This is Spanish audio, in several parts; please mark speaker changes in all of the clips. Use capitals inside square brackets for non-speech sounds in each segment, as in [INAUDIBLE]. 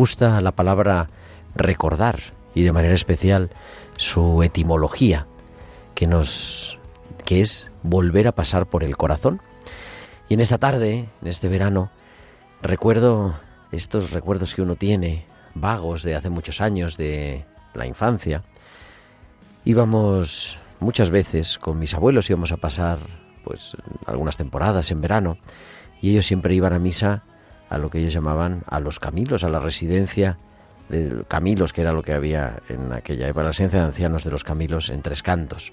Speaker 1: Gusta la palabra recordar y de manera especial su etimología, que nos que es volver a pasar por el corazón. Y en esta tarde, en este verano, recuerdo estos recuerdos que uno tiene vagos de hace muchos años de la infancia. Íbamos muchas veces con mis abuelos íbamos a pasar pues algunas temporadas en verano y ellos siempre iban a misa a lo que ellos llamaban a los Camilos, a la residencia de Camilos, que era lo que había en aquella época, la residencia de ancianos de los Camilos en Tres Cantos.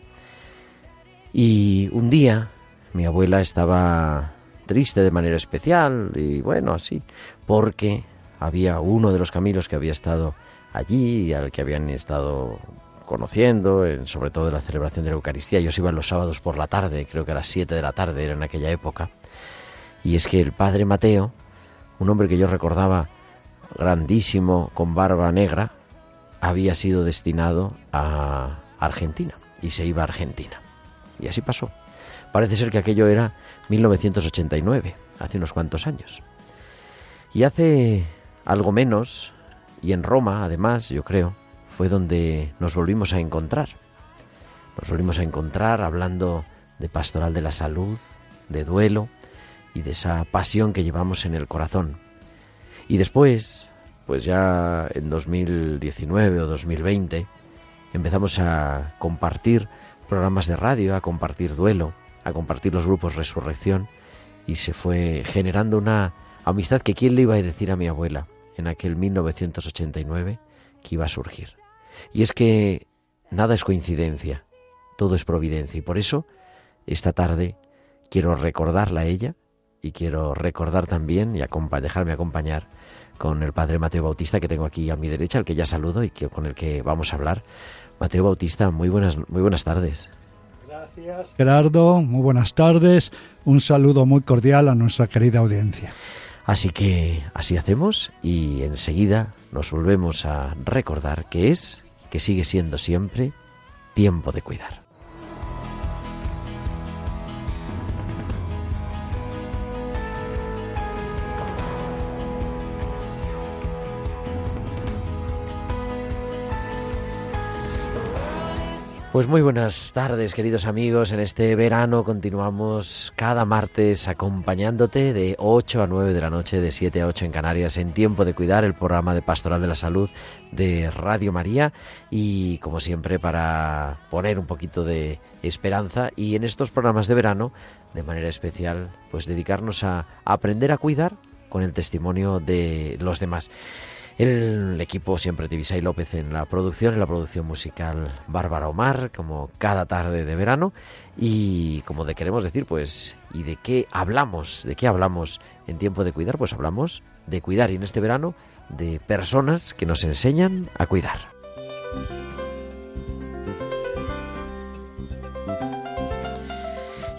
Speaker 1: Y un día mi abuela estaba triste de manera especial y bueno, así, porque había uno de los Camilos que había estado allí y al que habían estado conociendo, en, sobre todo en la celebración de la Eucaristía. Ellos iban los sábados por la tarde, creo que a las 7 de la tarde era en aquella época. Y es que el padre Mateo, un hombre que yo recordaba grandísimo, con barba negra, había sido destinado a Argentina y se iba a Argentina. Y así pasó. Parece ser que aquello era 1989, hace unos cuantos años. Y hace algo menos, y en Roma, además, yo creo, fue donde nos volvimos a encontrar. Nos volvimos a encontrar hablando de pastoral de la salud, de duelo y de esa pasión que llevamos en el corazón. Y después, pues ya en 2019 o 2020, empezamos a compartir programas de radio, a compartir duelo, a compartir los grupos Resurrección y se fue generando una amistad que quién le iba a decir a mi abuela en aquel 1989 que iba a surgir. Y es que nada es coincidencia, todo es providencia y por eso esta tarde quiero recordarla a ella y quiero recordar también y acompa dejarme acompañar con el padre Mateo Bautista que tengo aquí a mi derecha, al que ya saludo y que, con el que vamos a hablar. Mateo Bautista, muy buenas, muy buenas tardes.
Speaker 2: Gracias. Gerardo, muy buenas tardes. Un saludo muy cordial a nuestra querida audiencia.
Speaker 1: Así que así hacemos y enseguida nos volvemos a recordar que es, que sigue siendo siempre, tiempo de cuidar. Pues muy buenas tardes, queridos amigos. En este verano continuamos cada martes acompañándote de 8 a 9 de la noche, de 7 a 8 en Canarias, en Tiempo de Cuidar, el programa de Pastoral de la Salud de Radio María. Y como siempre, para poner un poquito de esperanza y en estos programas de verano, de manera especial, pues dedicarnos a aprender a cuidar con el testimonio de los demás. El equipo siempre de Visay López en la producción, en la producción musical Bárbara Omar, como cada tarde de verano. Y como de queremos decir, pues, ¿y de qué hablamos? ¿De qué hablamos en tiempo de cuidar? Pues hablamos de cuidar y en este verano de personas que nos enseñan a cuidar.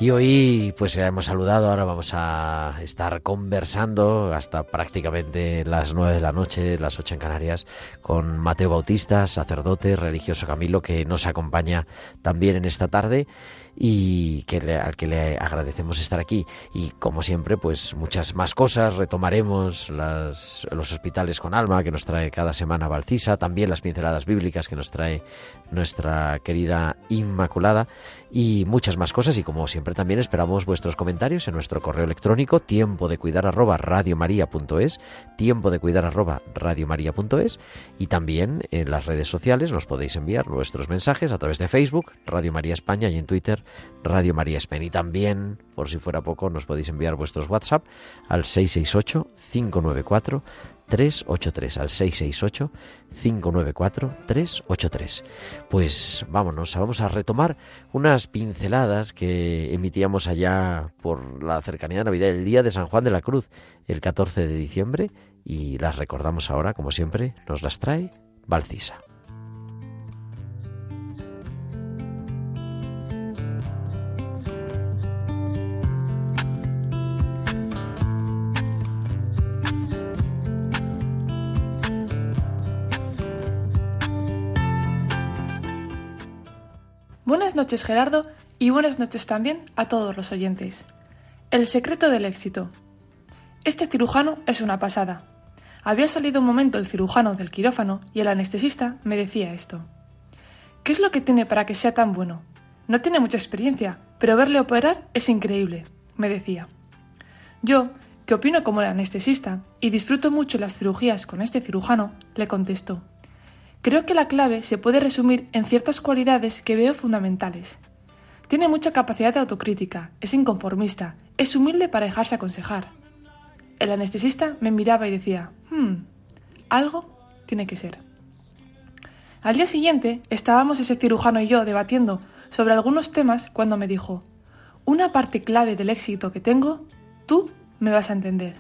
Speaker 1: Y hoy pues ya hemos saludado, ahora vamos a estar conversando hasta prácticamente las nueve de la noche, las ocho en Canarias, con Mateo Bautista, sacerdote religioso Camilo, que nos acompaña también en esta tarde y que al que le agradecemos estar aquí. Y como siempre, pues muchas más cosas. Retomaremos las, los hospitales con alma que nos trae cada semana Valcisa, también las pinceladas bíblicas que nos trae nuestra querida Inmaculada y muchas más cosas. Y como siempre también esperamos vuestros comentarios en nuestro correo electrónico tiempo de cuidar arroba radiomaria.es, tiempo de cuidar arroba radiomaria.es y también en las redes sociales nos podéis enviar vuestros mensajes a través de Facebook, Radio María España y en Twitter Radio María España. Y también, por si fuera poco, nos podéis enviar vuestros WhatsApp al 668 594 383 al 668 594 383. Pues vámonos, vamos a retomar unas pinceladas que emitíamos allá por la cercanía de Navidad, el día de San Juan de la Cruz, el 14 de diciembre, y las recordamos ahora, como siempre, nos las trae Valcisa.
Speaker 3: Noches Gerardo y buenas noches también a todos los oyentes. El secreto del éxito. Este cirujano es una pasada. Había salido un momento el cirujano del quirófano y el anestesista me decía esto. ¿Qué es lo que tiene para que sea tan bueno? No tiene mucha experiencia, pero verle operar es increíble, me decía. Yo, que opino como el anestesista y disfruto mucho las cirugías con este cirujano, le contesto. Creo que la clave se puede resumir en ciertas cualidades que veo fundamentales. Tiene mucha capacidad de autocrítica, es inconformista, es humilde para dejarse aconsejar. El anestesista me miraba y decía, hmm, algo tiene que ser. Al día siguiente estábamos ese cirujano y yo debatiendo sobre algunos temas cuando me dijo, una parte clave del éxito que tengo, tú me vas a entender.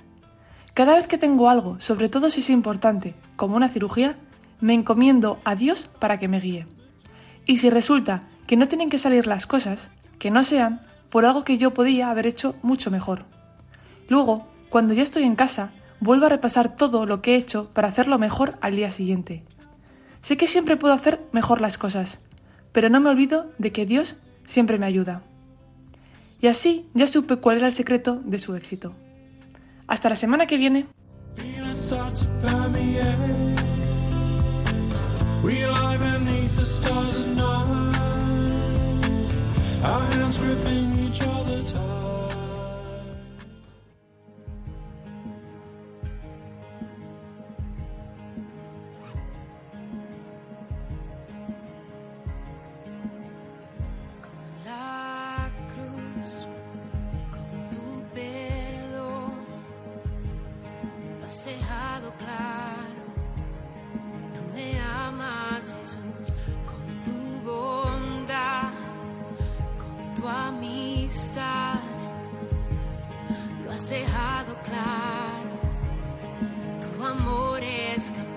Speaker 3: Cada vez que tengo algo, sobre todo si es importante, como una cirugía, me encomiendo a Dios para que me guíe. Y si resulta que no tienen que salir las cosas, que no sean por algo que yo podía haber hecho mucho mejor. Luego, cuando ya estoy en casa, vuelvo a repasar todo lo que he hecho para hacerlo mejor al día siguiente. Sé que siempre puedo hacer mejor las cosas, pero no me olvido de que Dios siempre me ayuda. Y así ya supe cuál era el secreto de su éxito. Hasta la semana que viene. We lie beneath the stars at night, our hands gripping each other tight.
Speaker 4: Con la cruz, con tu perdón, has dejado claro. tu amistad, lo has dejado claro, tu amor
Speaker 1: es capaz.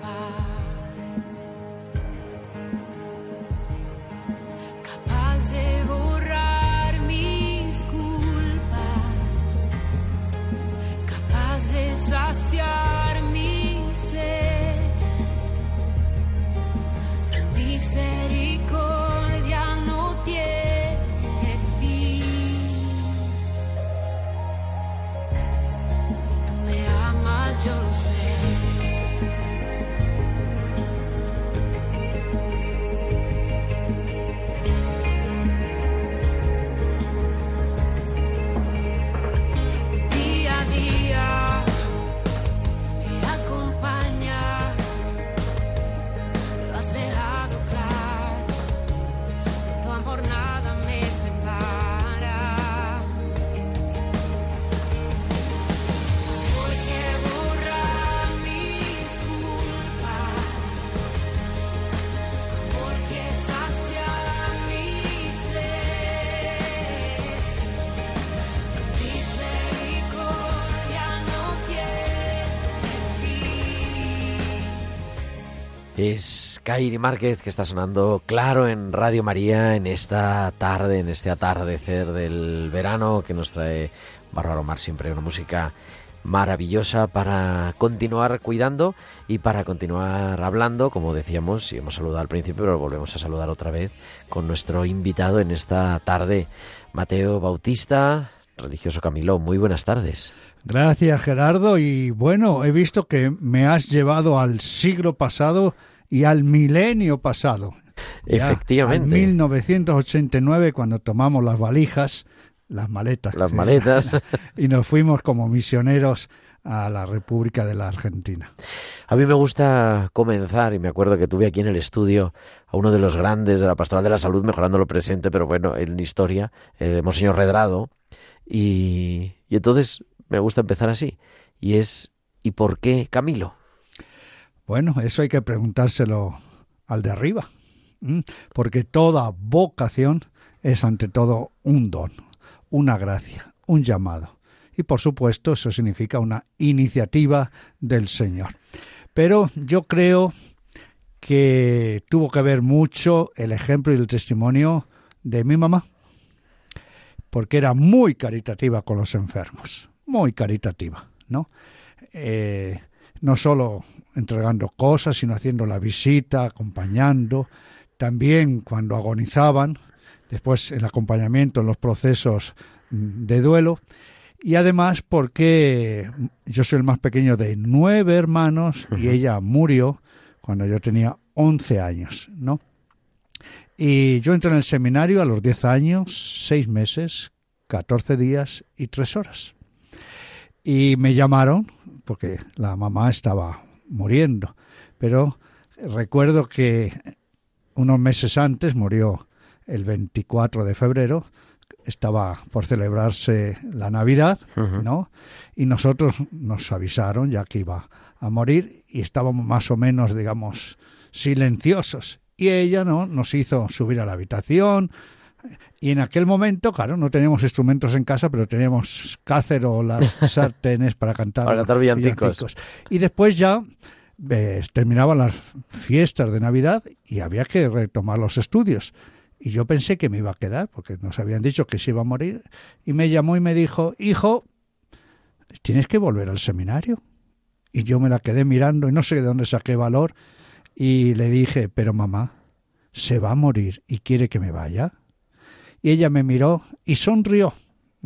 Speaker 1: Es Kairi Márquez que está sonando claro en Radio María en esta tarde, en este atardecer del verano que nos trae Bárbaro Mar siempre una música maravillosa para continuar cuidando y para continuar hablando, como decíamos, y hemos saludado al principio, pero volvemos a saludar otra vez con nuestro invitado en esta tarde, Mateo Bautista, religioso Camilo. Muy buenas tardes.
Speaker 2: Gracias Gerardo y bueno, he visto que me has llevado al siglo pasado y al milenio pasado. Ya,
Speaker 1: Efectivamente.
Speaker 2: al 1989 cuando tomamos las valijas, las maletas.
Speaker 1: Las maletas. [LAUGHS]
Speaker 2: y nos fuimos como misioneros a la República de la Argentina.
Speaker 1: A mí me gusta comenzar, y me acuerdo que tuve aquí en el estudio a uno de los grandes de la Pastoral de la Salud, mejorando lo presente, pero bueno, en historia, el Monseñor Redrado, y, y entonces me gusta empezar así, y es, ¿y por qué Camilo?
Speaker 2: Bueno, eso hay que preguntárselo al de arriba, porque toda vocación es ante todo un don, una gracia, un llamado. Y por supuesto eso significa una iniciativa del Señor. Pero yo creo que tuvo que ver mucho el ejemplo y el testimonio de mi mamá, porque era muy caritativa con los enfermos, muy caritativa, ¿no? Eh, no solo entregando cosas, sino haciendo la visita, acompañando, también cuando agonizaban, después el acompañamiento en los procesos mm, de duelo, y además porque yo soy el más pequeño de nueve hermanos y ella murió cuando yo tenía 11 años, ¿no? Y yo entré en el seminario a los 10 años, 6 meses, 14 días y 3 horas. Y me llamaron porque la mamá estaba muriendo, pero recuerdo que unos meses antes murió el 24 de febrero, estaba por celebrarse la Navidad. ¿no? Y nosotros nos avisaron ya que iba a morir y estábamos más o menos, digamos, silenciosos. Y ella no nos hizo subir a la habitación. Y en aquel momento, claro, no teníamos instrumentos en casa, pero teníamos cácero, las [LAUGHS] sartenes para cantar,
Speaker 1: Para cantar villancicos.
Speaker 2: Y después ya eh, terminaban las fiestas de Navidad y había que retomar los estudios. Y yo pensé que me iba a quedar, porque nos habían dicho que se iba a morir. Y me llamó y me dijo, hijo, tienes que volver al seminario. Y yo me la quedé mirando y no sé de dónde saqué valor. Y le dije, pero mamá, se va a morir y quiere que me vaya. Y ella me miró y sonrió.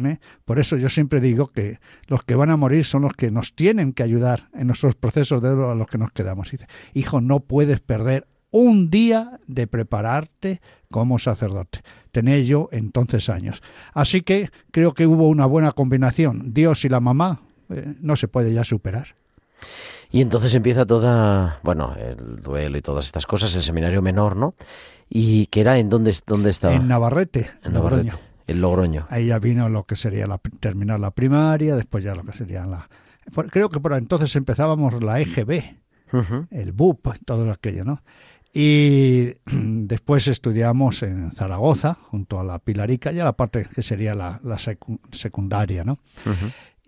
Speaker 2: ¿eh? Por eso yo siempre digo que los que van a morir son los que nos tienen que ayudar en nuestros procesos de duelo a los que nos quedamos. Hijo, no puedes perder un día de prepararte como sacerdote. Tenía yo entonces años. Así que creo que hubo una buena combinación. Dios y la mamá eh, no se puede ya superar.
Speaker 1: Y entonces empieza toda, bueno, el duelo y todas estas cosas, el seminario menor, ¿no? Y que era en dónde, dónde estaba.
Speaker 2: En Navarrete,
Speaker 1: En
Speaker 2: Logroño.
Speaker 1: Navarrete, en Logroño.
Speaker 2: Ahí ya vino lo que sería la, terminar la primaria, después ya lo que sería la... creo que por entonces empezábamos la EGB, el BUP, todo aquello, ¿no? Y [CLEARS THROAT] después estudiamos en Zaragoza, junto a la Pilarica, ya la parte que sería la, la secu- secundaria, ¿no?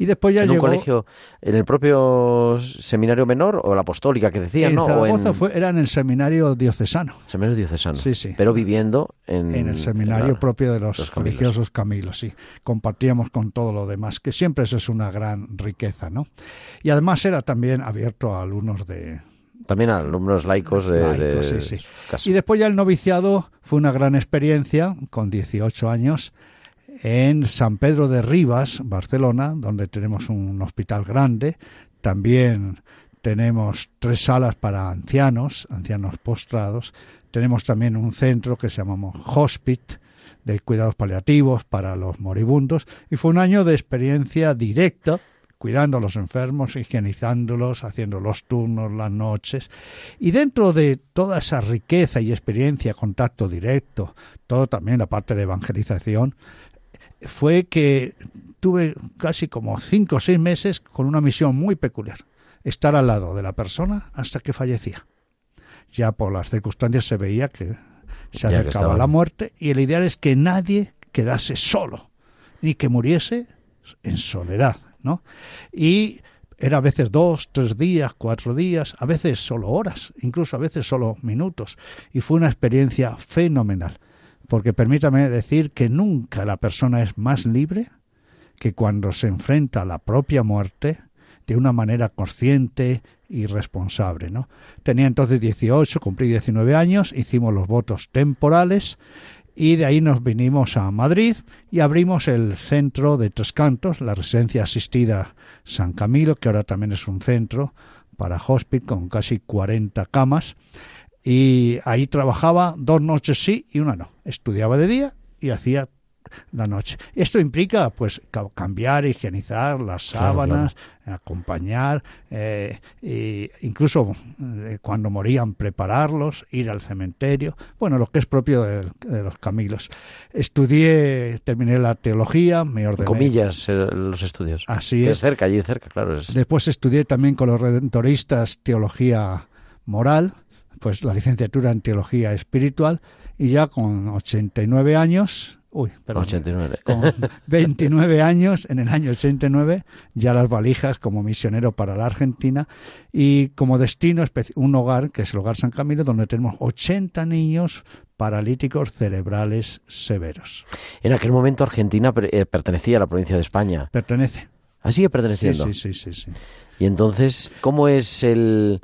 Speaker 2: Y después ya
Speaker 1: en
Speaker 2: llegó...
Speaker 1: un colegio, en el propio seminario menor o la apostólica que decía,
Speaker 2: en
Speaker 1: ¿no? O
Speaker 2: Zaragoza
Speaker 1: en
Speaker 2: fue, era en el seminario diocesano,
Speaker 1: seminario diocesano.
Speaker 2: Sí, sí.
Speaker 1: Pero viviendo en,
Speaker 2: en el seminario
Speaker 1: la-
Speaker 2: propio de los,
Speaker 1: los Camilos.
Speaker 2: religiosos Camilos, sí. Compartíamos con todo lo demás, que siempre eso es una gran riqueza, ¿no? Y además era también abierto a alumnos de,
Speaker 1: También a alumnos laicos de,
Speaker 2: Laicos,
Speaker 1: de
Speaker 2: sí, sí. Y después ya el noviciado fue una gran experiencia, con 18 años, en San Pedro de Rivas, Barcelona, donde tenemos un hospital grande. También tenemos tres salas para ancianos, ancianos postrados. Tenemos también un centro que se llama Hospit, de cuidados paliativos para los moribundos. Y fue un año de experiencia directa, cuidando a los enfermos, higienizándolos, haciendo los turnos, las noches. Y dentro de toda esa riqueza y experiencia, contacto directo, todo también la parte de evangelización, fue que tuve casi como cinco o seis meses con una misión muy peculiar, estar al lado de la persona hasta que fallecía. Ya por las circunstancias se veía que se acercaba
Speaker 1: estaba.
Speaker 2: la muerte y el ideal es que nadie quedase solo, ni que muriese en soledad, ¿no? Y era a veces dos, tres días, cuatro días, a veces solo horas, incluso a veces solo minutos. Y fue una experiencia fenomenal, porque permítame decir que nunca la persona es más libre que cuando se enfrenta a la propia muerte de una manera consciente y responsable. ¿no? Tenía entonces 18, cumplí 19 años, hicimos los votos temporales y de ahí nos vinimos a Madrid y abrimos el centro de Tres Cantos, la residencia asistida San Camilo, que ahora también es un centro para hospice con casi 40 camas. Y ahí trabajaba dos noches sí y una no. Estudiaba de día y hacía la noche. Esto implica, pues, cambiar, higienizar las sábanas, acompañar, eh, e incluso eh, cuando morían, prepararlos, ir al cementerio. Bueno, lo que es propio de, los camilos. Estudié, terminé la teología, me ordené.
Speaker 1: Comillas, eh, los estudios.
Speaker 2: Así es.
Speaker 1: cerca, allí cerca, claro.
Speaker 2: Después estudié también con los redentoristas teología moral, pues la licenciatura en teología espiritual, y ya con 89 años Uy, perdón.
Speaker 1: 89.
Speaker 2: Con [LAUGHS] 29 años, en el año 89, ya las valijas como misionero para la Argentina y como destino un hogar, que es el Hogar San Camilo, donde tenemos 80 niños paralíticos cerebrales severos.
Speaker 1: En aquel momento Argentina eh, pertenecía a la provincia de España.
Speaker 2: Pertenece.
Speaker 1: ¿Ah, sigue perteneciendo?
Speaker 2: Sí, sí, sí, sí,
Speaker 1: Y entonces, ¿cómo es el...?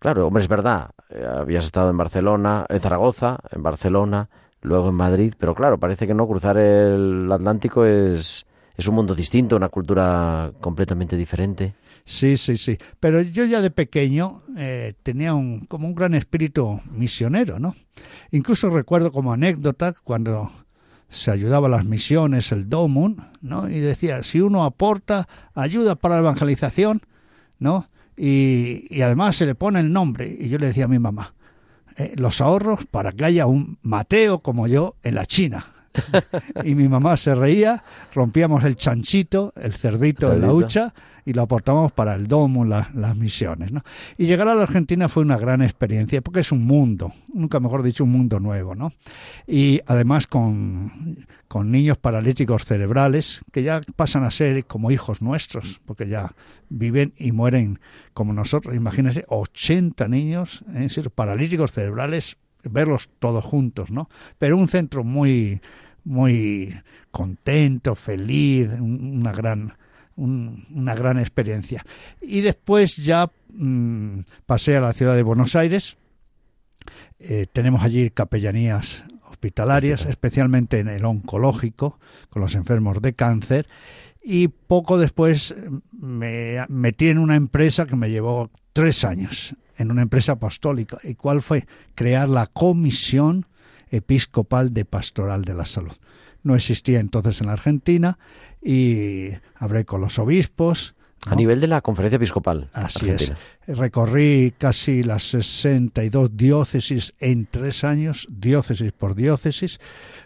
Speaker 1: Claro, hombre, es verdad, eh, habías estado en Barcelona, en Zaragoza, en Barcelona, luego en Madrid, pero claro, parece que no, cruzar el Atlántico es, es un mundo distinto, una cultura completamente diferente.
Speaker 2: Sí, sí, sí. Pero yo ya de pequeño eh, tenía un, como un gran espíritu misionero, ¿no? Incluso recuerdo como anécdota cuando se ayudaba a las misiones, el Domun, ¿no? Y decía, si uno aporta ayuda para la evangelización, ¿no? Y, y además se le pone el nombre. Y yo le decía a mi mamá, eh, los ahorros para que haya un Mateo como yo en la China. [LAUGHS] y mi mamá se reía, rompíamos el chanchito, el cerdito en la hucha y lo aportamos para el domo, las misiones. ¿no? Y llegar a la Argentina fue una gran experiencia porque es un mundo, nunca mejor dicho, un mundo nuevo. ¿no? Y además con, con niños paralíticos cerebrales que ya pasan a ser como hijos nuestros, porque ya viven y mueren como nosotros. Imagínense, 80 niños ¿eh? paralíticos cerebrales, verlos todos juntos, ¿no? Pero un centro muy muy contento, feliz, una gran una gran experiencia. Y después ya mm, pasé a la ciudad de Buenos Aires. Eh, tenemos allí capellanías hospitalarias, especialmente en el oncológico, con los enfermos de cáncer. Y poco después mm, me metí en una empresa que me llevó tres años, en una empresa apostólica. ¿Y cuál fue? Crear la Comisión Episcopal de Pastoral de la Salud. No existía entonces en la Argentina y hablé con los obispos.
Speaker 1: A nivel de la conferencia episcopal.
Speaker 2: Así es. Recorrí casi las 62 diócesis en tres años, diócesis por diócesis,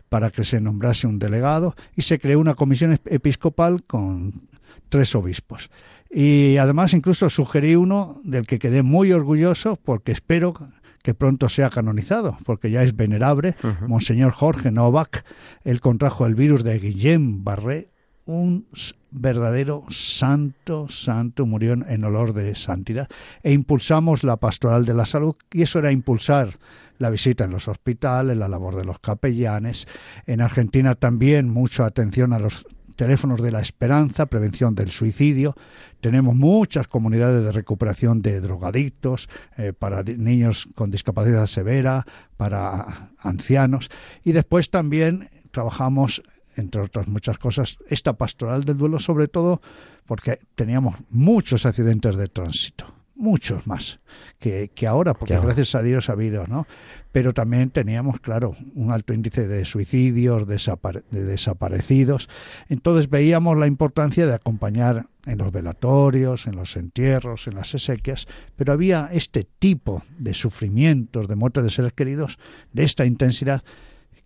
Speaker 2: para que se nombrase un delegado y se creó una comisión episcopal con tres obispos. Y además incluso sugerí uno del que quedé muy orgulloso porque espero que pronto sea canonizado, porque ya es venerable, Monseñor Jorge Novak, él contrajo el virus de Guillem Barré, un verdadero santo, santo, murió en olor de santidad, e impulsamos la pastoral de la salud, y eso era impulsar la visita en los hospitales, la labor de los capellanes. En Argentina también mucha atención a los teléfonos de la esperanza, prevención del suicidio. Tenemos muchas comunidades de recuperación de drogadictos, eh, para niños con discapacidad severa, para ancianos. Y después también trabajamos, entre otras muchas cosas, esta pastoral del duelo, sobre todo porque teníamos muchos accidentes de tránsito muchos más que, que ahora, porque gracias a Dios ha habido, ¿no? Pero también teníamos, claro, un alto índice de suicidios, de desaparecidos. Entonces veíamos la importancia de acompañar en los velatorios, en los entierros, en las exequias, pero había este tipo de sufrimientos, de muerte de seres queridos, de esta intensidad,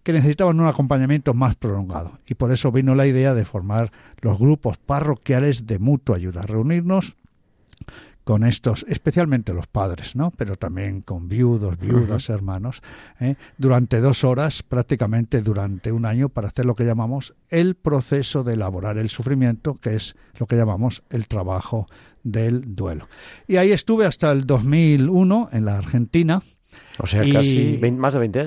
Speaker 2: que necesitaban un acompañamiento más prolongado. Y por eso vino la idea de formar los grupos parroquiales de mutua ayuda, reunirnos con estos, especialmente los padres, ¿no? Pero también con viudos, viudas, hermanos, ¿eh? durante dos horas, prácticamente durante un año, para hacer lo que llamamos el proceso de elaborar el sufrimiento, que es lo que llamamos el trabajo del duelo. Y ahí estuve hasta el 2001 en la Argentina.
Speaker 1: O sea,
Speaker 2: Y-
Speaker 1: casi 20 más de 20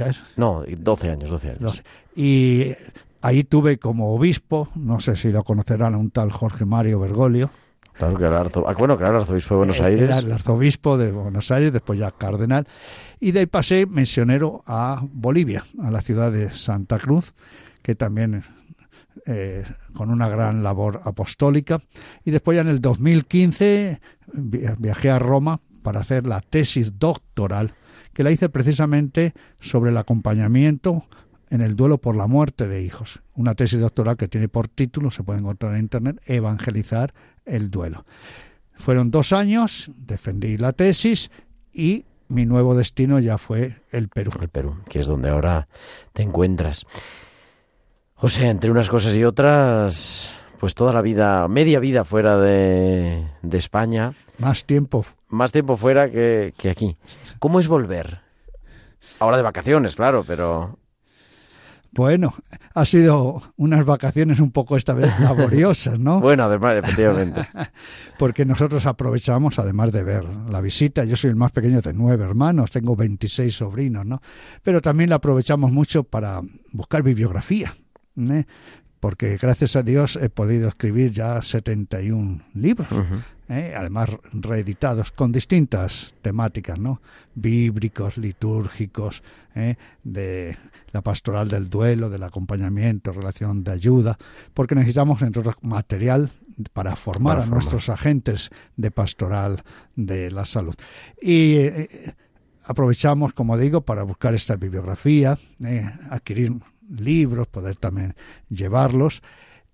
Speaker 1: años. No, 12 años, 12 años.
Speaker 2: Y ahí tuve como obispo, no sé si lo conocerán, a un tal Jorge Mario Bergoglio.
Speaker 1: Claro que era arzo- ah, bueno, claro, el arzobispo de Buenos
Speaker 2: Eh,
Speaker 1: Aires.
Speaker 2: Era el arzobispo de Buenos Aires, después ya cardenal. Y de ahí pasé misionero a Bolivia, a la ciudad de Santa Cruz, que también eh, con una gran labor apostólica. Y después ya en el 2015 vi- viajé a Roma para hacer la tesis doctoral, que la hice precisamente sobre el acompañamiento en el duelo por la muerte de hijos. Una tesis doctoral que tiene por título, se puede encontrar en Internet, Evangelizar el duelo. Fueron dos años, defendí la tesis y mi nuevo destino ya fue el Perú.
Speaker 1: el Perú, que es donde ahora te encuentras. O sea, entre unas cosas y otras, pues toda la vida, media vida fuera de, de España,
Speaker 2: Más tiempo.
Speaker 1: más tiempo fuera que, que aquí. ¿Cómo es volver? Ahora de vacaciones, claro, pero
Speaker 2: Bueno, ha sido unas vacaciones un poco esta vez laboriosas, ¿no? [LAUGHS]
Speaker 1: bueno, además, efectivamente. [LAUGHS]
Speaker 2: Porque nosotros aprovechamos, además de ver la visita, yo soy el más pequeño de nueve hermanos, tengo 26 sobrinos, ¿no? Pero también la aprovechamos mucho para buscar bibliografía, ¿eh? porque gracias a Dios he podido escribir ya 71 libros.
Speaker 1: Ujú.
Speaker 2: ¿Eh? además reeditados con distintas temáticas, ¿no? Bíblicos, litúrgicos, ¿eh? de la pastoral del duelo, del acompañamiento, relación de ayuda, porque necesitamos entre otros material para formar
Speaker 1: Para
Speaker 2: a
Speaker 1: formar.
Speaker 2: nuestros agentes de pastoral de la salud. Y eh, aprovechamos, como digo, para buscar esta bibliografía, eh, adquirir libros, poder también llevarlos.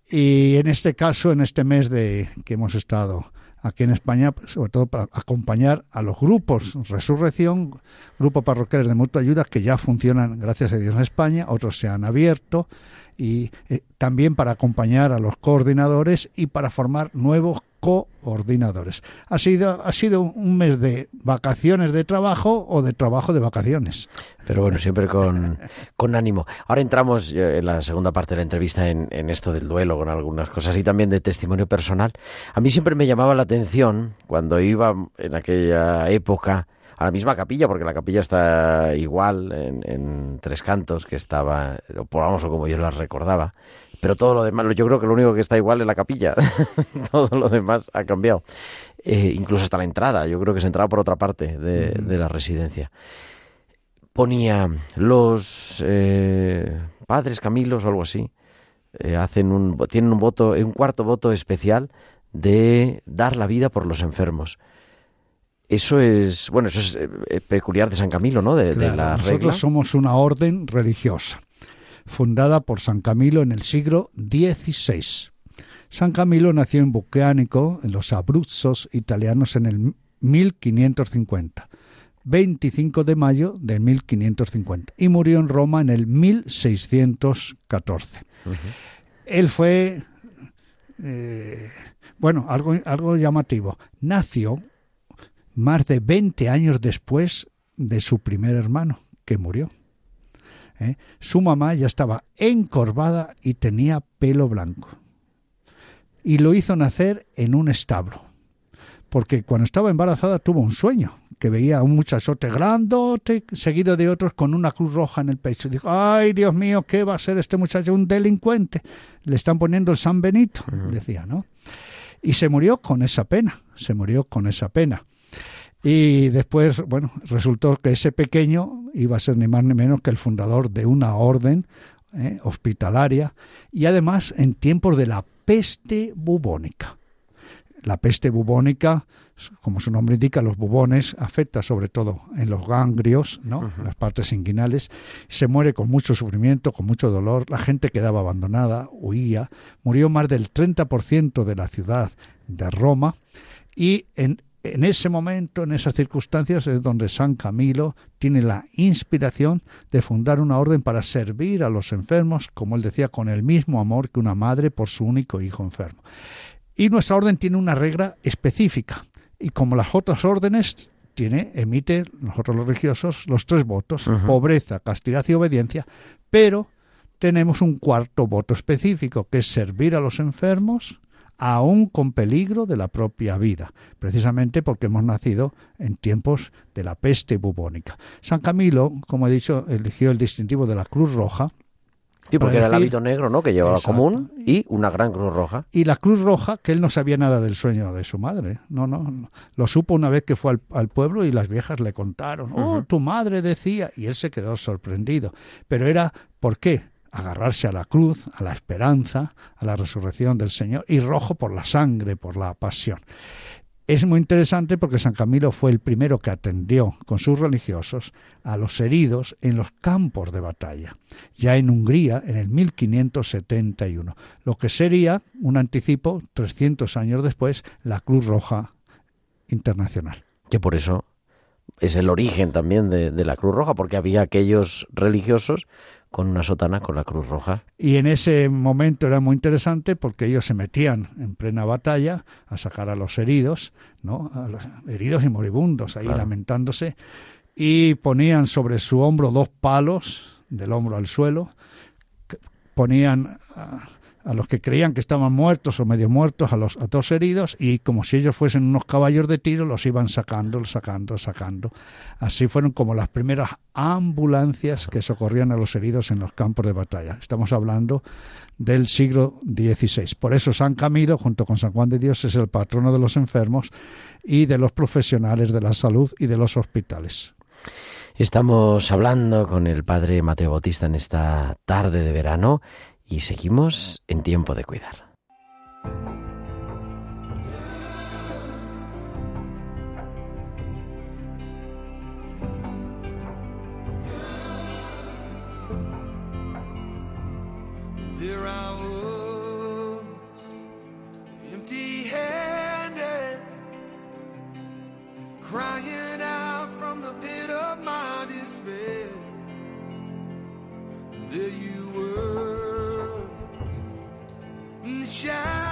Speaker 2: Y en este caso, en este mes de que hemos estado aquí en España, pues, sobre todo para acompañar a los grupos Resurrección, grupos parroquiales de mutua ayuda que ya funcionan, gracias a Dios, en España, otros se han abierto, y eh, también para acompañar a los coordinadores y para formar nuevos coordinadores. Ha sido, ha sido un mes de vacaciones de trabajo o de trabajo de vacaciones.
Speaker 1: Pero bueno, siempre con, con ánimo. Ahora entramos eh, en la segunda parte de la entrevista en, en esto del duelo, con algunas cosas y también de testimonio personal. A mí siempre me llamaba la atención cuando iba en aquella época a la misma capilla, porque la capilla está igual en, en Tres Cantos, que estaba, o por vamos, o como yo la recordaba. Pero todo lo demás, yo creo que lo único que está igual es la capilla. [LAUGHS] todo lo demás ha cambiado. Eh, incluso hasta la entrada, yo creo que se entraba por otra parte de, de la residencia ponía los eh, padres Camilos o algo así eh, hacen un tienen un voto un cuarto voto especial de dar la vida por los enfermos eso es bueno eso es eh, peculiar de San Camilo no de, de
Speaker 2: Claro,
Speaker 1: la
Speaker 2: nosotros
Speaker 1: regla
Speaker 2: somos una orden religiosa, fundada por San Camilo en el siglo XVI. San Camilo nació en Bucánico, en los Abruzos italianos, en el 1550, 25 de mayo de 1550, y murió en Roma en el 1614. Él fue, eh, bueno, algo, algo llamativo. Nació más de 20 años después de su primer hermano, que murió. ¿Eh? Su mamá ya estaba encorvada y tenía pelo blanco. Y lo hizo nacer en un establo. Porque cuando estaba embarazada tuvo un sueño, que veía a un muchachote grandote, seguido de otros con una cruz roja en el pecho. Dijo, ay Dios mío, ¿qué va a ser este muchacho? Un delincuente. Le están poniendo el San Benito, decía, ¿no? Y se murió con esa pena, se murió con esa pena. Y después, bueno, resultó que ese pequeño iba a ser ni más ni menos que el fundador de una orden eh, hospitalaria y además en tiempos de la peste bubónica. La peste bubónica, como su nombre indica, los bubones afecta sobre todo en los ganglios, ¿no? en las partes inguinales. Se muere con mucho sufrimiento, con mucho dolor. La gente quedaba abandonada, huía. Murió más del 30% de la ciudad de Roma y en en ese momento, en esas circunstancias, es donde San Camilo tiene la inspiración de fundar una orden para servir a los enfermos, como él decía, con el mismo amor que una madre por su único hijo enfermo. Y nuestra orden tiene una regla específica, y como las otras órdenes, tiene, emite, nosotros los religiosos, los tres votos, pobreza, castidad y obediencia, pero tenemos un cuarto voto específico, que es servir a los enfermos, aún con peligro de la propia vida, precisamente porque hemos nacido en tiempos de la peste bubónica. San Camilo, como he dicho, eligió el distintivo de la Cruz Roja,
Speaker 1: Sí, porque era el hábito negro, ¿no? Que llevaba
Speaker 2: Exacto.
Speaker 1: común y una gran cruz roja.
Speaker 2: Y la Cruz Roja, que él no sabía nada del sueño de su madre. No, no. no. Lo supo una vez que fue al, al pueblo y las viejas le contaron. Oh, tu madre decía. Y él se quedó sorprendido. Pero era, ¿por qué? Agarrarse a la cruz, a la esperanza, a la resurrección del Señor. Y rojo por la sangre, por la pasión. Es muy interesante porque San Camilo fue el primero que atendió con sus religiosos a los heridos en los campos de batalla, ya en Hungría en el 1571, lo que sería un anticipo 300 años después la Cruz Roja Internacional.
Speaker 1: Que por eso es el origen también de, de la cruz roja, porque había aquellos religiosos con una sotana con la cruz roja.
Speaker 2: Y en ese momento era muy interesante porque ellos se metían en plena batalla a sacar a los heridos, ¿no? A los heridos y moribundos ahí
Speaker 1: Claro.
Speaker 2: lamentándose y ponían sobre su hombro dos palos del hombro al suelo, ponían a, los que creían que estaban muertos o medio muertos a los a todos heridos y como si ellos fuesen unos caballos de tiro los iban sacando, sacando, sacando. Así fueron como las primeras ambulancias que socorrían a los heridos en los campos de batalla. Estamos hablando del siglo XVI. Por eso San Camilo, junto con San Juan de Dios, es el patrono de los enfermos y de los profesionales de la salud y de los hospitales.
Speaker 1: Estamos hablando con el padre Mateo Bautista en esta tarde de verano y seguimos en tiempo de cuidar.
Speaker 5: There I was, empty handed, crying out from the pit of my despair. There you shine.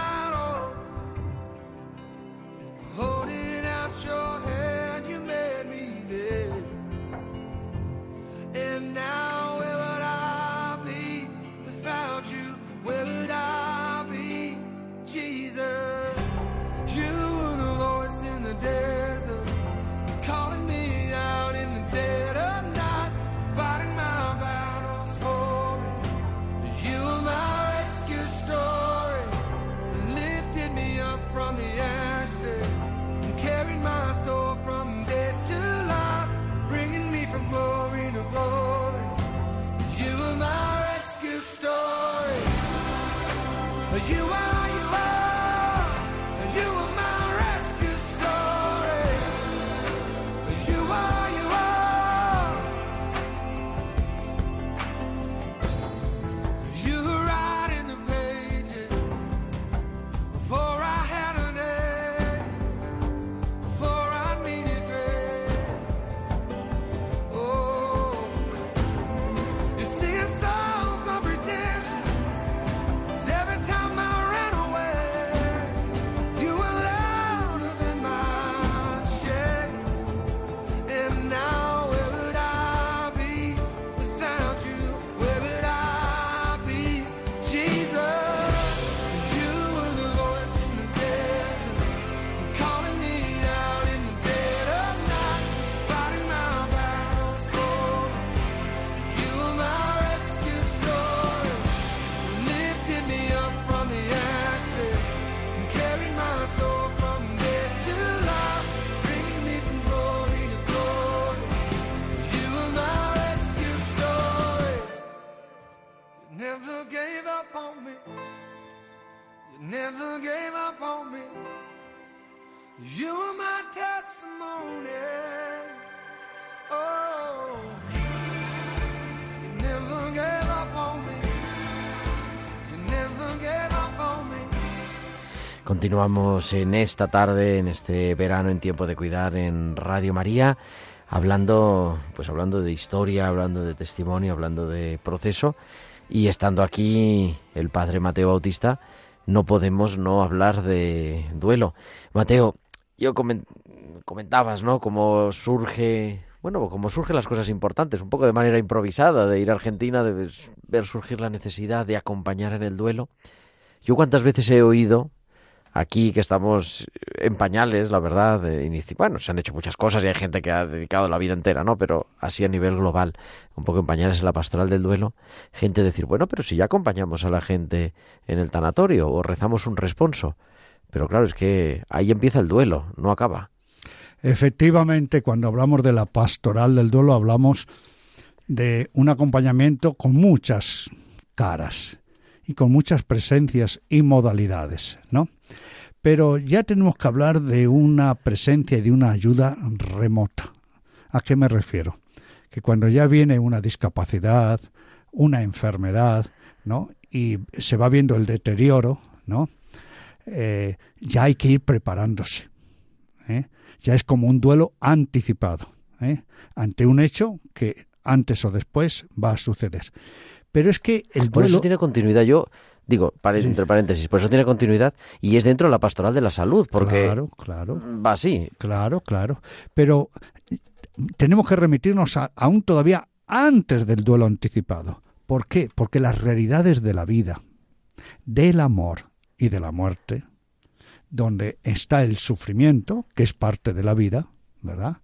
Speaker 1: Continuamos en esta tarde, en este verano en tiempo de cuidar en Radio María, hablando, pues hablando de historia, hablando de testimonio, hablando de proceso y estando aquí el padre Mateo Bautista, no podemos no hablar de duelo. Mateo, yo comen- comentabas, ¿no? Cómo surge, bueno, cómo surgen las cosas importantes, un poco de manera improvisada, de ir a Argentina, de ver surgir la necesidad de acompañar en el duelo. Yo cuántas veces he oído aquí que estamos en pañales, la verdad, bueno, se han hecho muchas cosas y hay gente que ha dedicado la vida entera, ¿no? Pero así a nivel global, un poco en pañales en la pastoral del duelo, gente decir, bueno, pero si ya acompañamos a la gente en el tanatorio o rezamos un responso, pero claro, es que ahí empieza el duelo, no acaba.
Speaker 2: Efectivamente, cuando hablamos de la pastoral del duelo, hablamos de un acompañamiento con muchas caras y con muchas presencias y modalidades, ¿no? Pero ya tenemos que hablar de una presencia y de una ayuda remota. ¿A qué me refiero? Que cuando ya viene una discapacidad, una enfermedad, ¿no? Y se va viendo el deterioro, ¿no? Eh, ya hay que ir preparándose. ¿eh? Ya es como un duelo anticipado, ¿eh? ante un hecho que antes o después va a suceder. Pero es que el
Speaker 1: Por eso
Speaker 2: duelo
Speaker 1: tiene continuidad. Yo digo,
Speaker 2: Sí.
Speaker 1: entre paréntesis, por eso tiene continuidad y es dentro de la pastoral de la salud, porque
Speaker 2: Claro, claro,
Speaker 1: va así.
Speaker 2: claro, claro. Pero tenemos que remitirnos a, aún todavía antes del duelo anticipado. ¿Por qué? Porque las realidades de la vida, del amor y de la muerte, donde está el sufrimiento, que es parte de la vida, ¿verdad?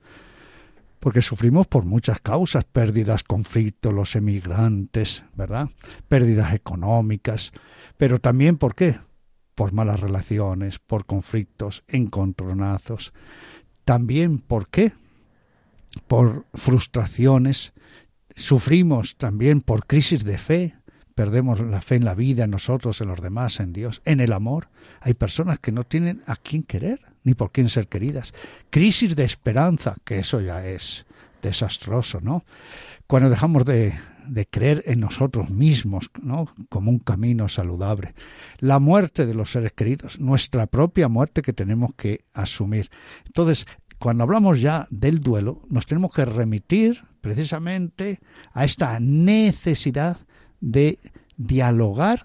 Speaker 2: Porque sufrimos por muchas causas, pérdidas, conflictos, los emigrantes, ¿verdad? Pérdidas económicas, pero también ¿por qué? Por malas relaciones, por conflictos, encontronazos. También ¿por qué? Por frustraciones. Sufrimos también por crisis de fe. Perdemos la fe en la vida, en nosotros, en los demás, en Dios, en el amor. Hay personas que no tienen a quién querer, ni por quién ser queridas. Crisis de esperanza, que eso ya es desastroso, ¿no? Cuando dejamos de, de creer en nosotros mismos, ¿no? Como un camino saludable. La muerte de los seres queridos, nuestra propia muerte que tenemos que asumir. Entonces, cuando hablamos ya del duelo, nos tenemos que remitir precisamente a esta necesidad de dialogar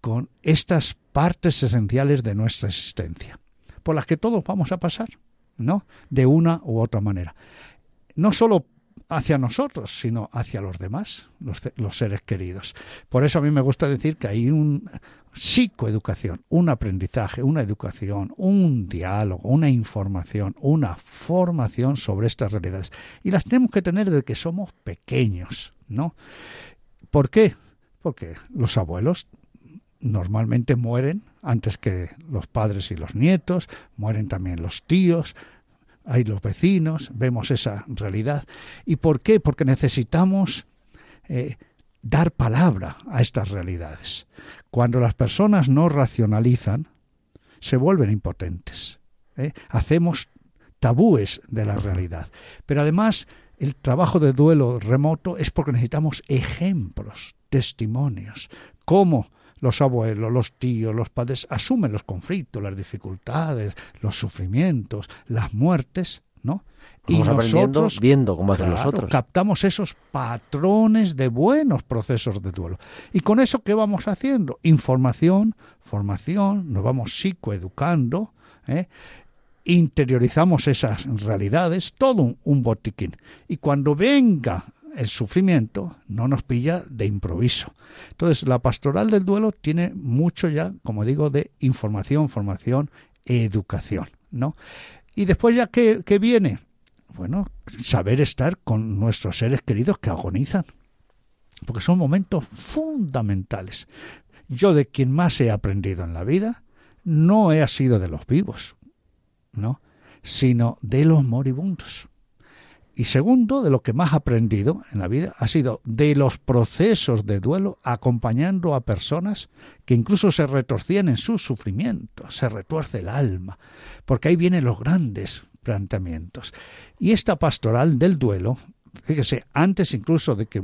Speaker 2: con estas partes esenciales de nuestra existencia, por las que todos vamos a pasar, ¿no? De una u otra manera. No solo hacia nosotros, sino hacia los demás, los, seres queridos. Por eso a mí me gusta decir que hay un psicoeducación, un aprendizaje, una educación, un diálogo, una información, una formación sobre estas realidades. Y las tenemos que tener desde que somos pequeños, ¿no? ¿Por qué? Porque los abuelos normalmente mueren antes que los padres y los nietos, mueren también los tíos, hay los vecinos, vemos esa realidad. ¿Y por qué? Porque necesitamos eh, dar palabra a estas realidades. Cuando las personas no racionalizan, se vuelven impotentes. ¿eh? Hacemos tabúes de la realidad. Pero además, el trabajo de duelo remoto es porque necesitamos ejemplos, testimonios, cómo los abuelos, los tíos, los padres asumen los conflictos, las dificultades, los sufrimientos, las muertes, ¿no?
Speaker 1: Vamos aprendiendo viendo cómo hacen los otros.
Speaker 2: captamos esos patrones de buenos procesos de duelo. ¿Y con eso qué vamos haciendo? Información, formación, nos vamos psicoeducando, ¿eh? interiorizamos esas realidades, todo un, un botiquín. Y cuando venga el sufrimiento, no nos pilla de improviso. Entonces, la pastoral del duelo tiene mucho ya, como digo, de información, formación, educación, ¿no? Y después ya, ¿qué, qué viene? Bueno, saber estar con nuestros seres queridos que agonizan, porque son momentos fundamentales. Yo de quien más he aprendido en la vida no he sido de los vivos, ¿no? sino de los moribundos. Y segundo, de lo que más he aprendido en la vida ha sido de los procesos de duelo acompañando a personas que incluso se retorcían en su sufrimiento, se retuerce el alma, porque ahí vienen los grandes planteamientos. Y esta pastoral del duelo, fíjese, antes incluso de que